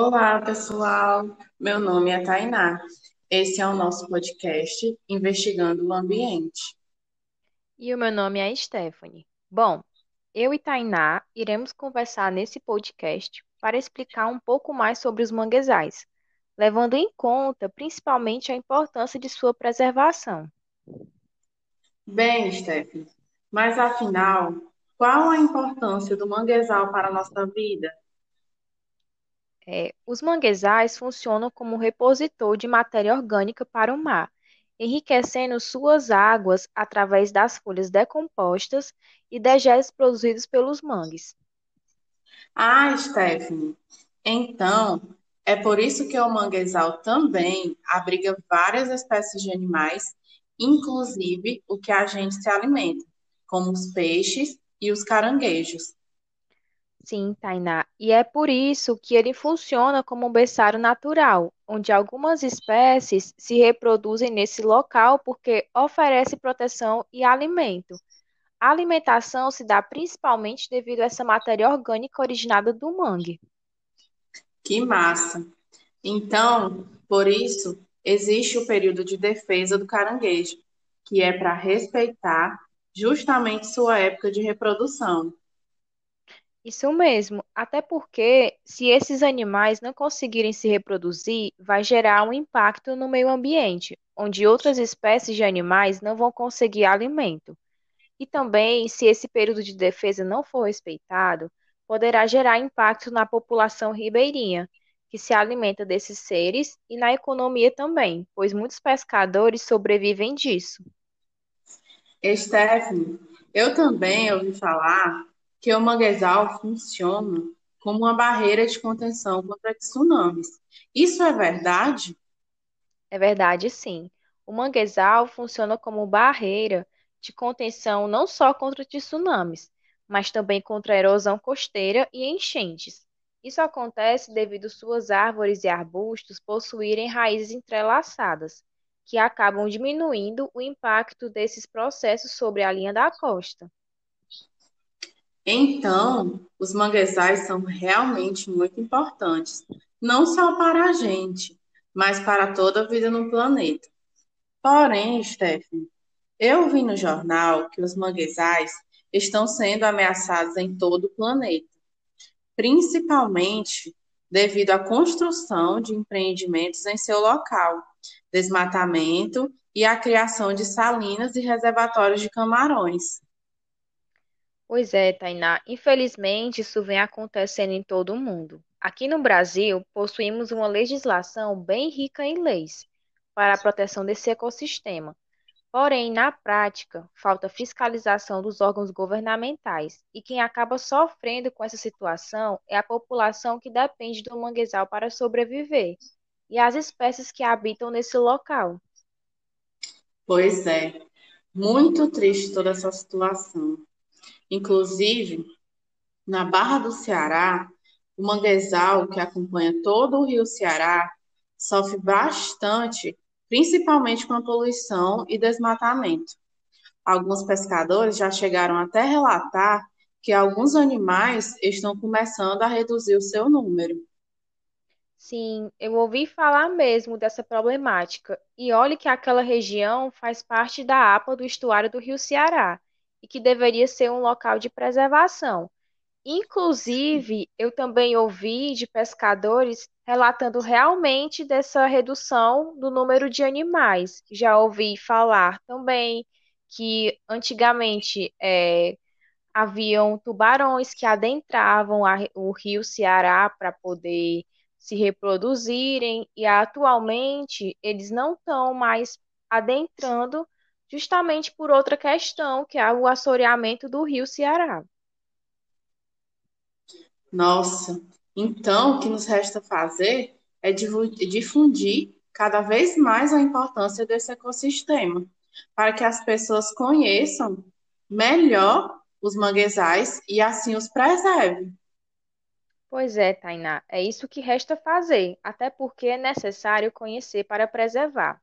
Olá, pessoal. Meu nome é Tainá. Esse é o nosso podcast Investigando o Ambiente. E o meu nome é Stephanie. Bom, eu e Tainá iremos conversar nesse podcast para explicar um pouco mais sobre os manguezais, levando em conta principalmente a importância de sua preservação. Bem, Stephanie, mas afinal, qual a importância do manguezal para a nossa vida? É, os manguezais funcionam como repositor de matéria orgânica para o mar, enriquecendo suas águas através das folhas decompostas e dejetos produzidos pelos mangues. Ah, Stephanie, então é por isso que o manguezal também abriga várias espécies de animais, inclusive o que a gente se alimenta, como os peixes e os caranguejos. Sim, Tainá. E é por isso que ele funciona como um berçário natural, onde algumas espécies se reproduzem nesse local porque oferece proteção e alimento. A alimentação se dá principalmente devido a essa matéria orgânica originada do mangue. Que massa! Então, por isso, existe o período de defesa do caranguejo, que é para respeitar justamente sua época de reprodução. Isso mesmo, até porque se esses animais não conseguirem se reproduzir, vai gerar um impacto no meio ambiente, onde outras espécies de animais não vão conseguir alimento. E também, se esse período de defesa não for respeitado, poderá gerar impacto na população ribeirinha, que se alimenta desses seres, e na economia também, pois muitos pescadores sobrevivem disso. Stephanie, eu também ouvi falar que o manguezal funciona como uma barreira de contenção contra tsunamis. Isso é verdade? É verdade, sim. O manguezal funciona como barreira de contenção não só contra tsunamis, mas também contra erosão costeira e enchentes. Isso acontece devido suas árvores e arbustos possuírem raízes entrelaçadas, que acabam diminuindo o impacto desses processos sobre a linha da costa. Então, os manguezais são realmente muito importantes, não só para a gente, mas para toda a vida no planeta. Porém, Stephanie, eu vi no jornal que os manguezais estão sendo ameaçados em todo o planeta, principalmente devido à construção de empreendimentos em seu local, desmatamento e a criação de salinas e reservatórios de camarões. Pois é, Tainá. Infelizmente, isso vem acontecendo em todo o mundo. Aqui no Brasil, possuímos uma legislação bem rica em leis para a proteção desse ecossistema. Porém, na prática, falta fiscalização dos órgãos governamentais, e quem acaba sofrendo com essa situação é a população que depende do manguezal para sobreviver, e as espécies que habitam nesse local. Pois é, muito triste toda essa situação. Inclusive, na Barra do Ceará, o manguezal que acompanha todo o rio Ceará sofre bastante, principalmente com a poluição e desmatamento. Alguns pescadores já chegaram até relatar que alguns animais estão começando a reduzir o seu número. Sim, eu ouvi falar mesmo dessa problemática. E olhe que aquela região faz parte da APA do estuário do Rio Ceará e que deveria ser um local de preservação. Inclusive, eu também ouvi de pescadores relatando realmente dessa redução do número de animais. Já ouvi falar também que antigamente é, haviam tubarões que adentravam a, o rio Ceará para poder se reproduzirem, e atualmente eles não estão mais adentrando justamente por outra questão, que é o assoreamento do rio Ceará. Nossa, então o que nos resta fazer é difundir cada vez mais a importância desse ecossistema, para que as pessoas conheçam melhor os manguezais e assim os preservem. Pois é, Tainá, é isso que resta fazer, até porque é necessário conhecer para preservar.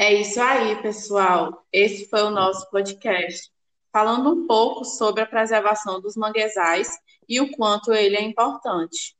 É isso aí, pessoal. Esse foi o nosso podcast, falando um pouco sobre a preservação dos manguezais e o quanto ele é importante.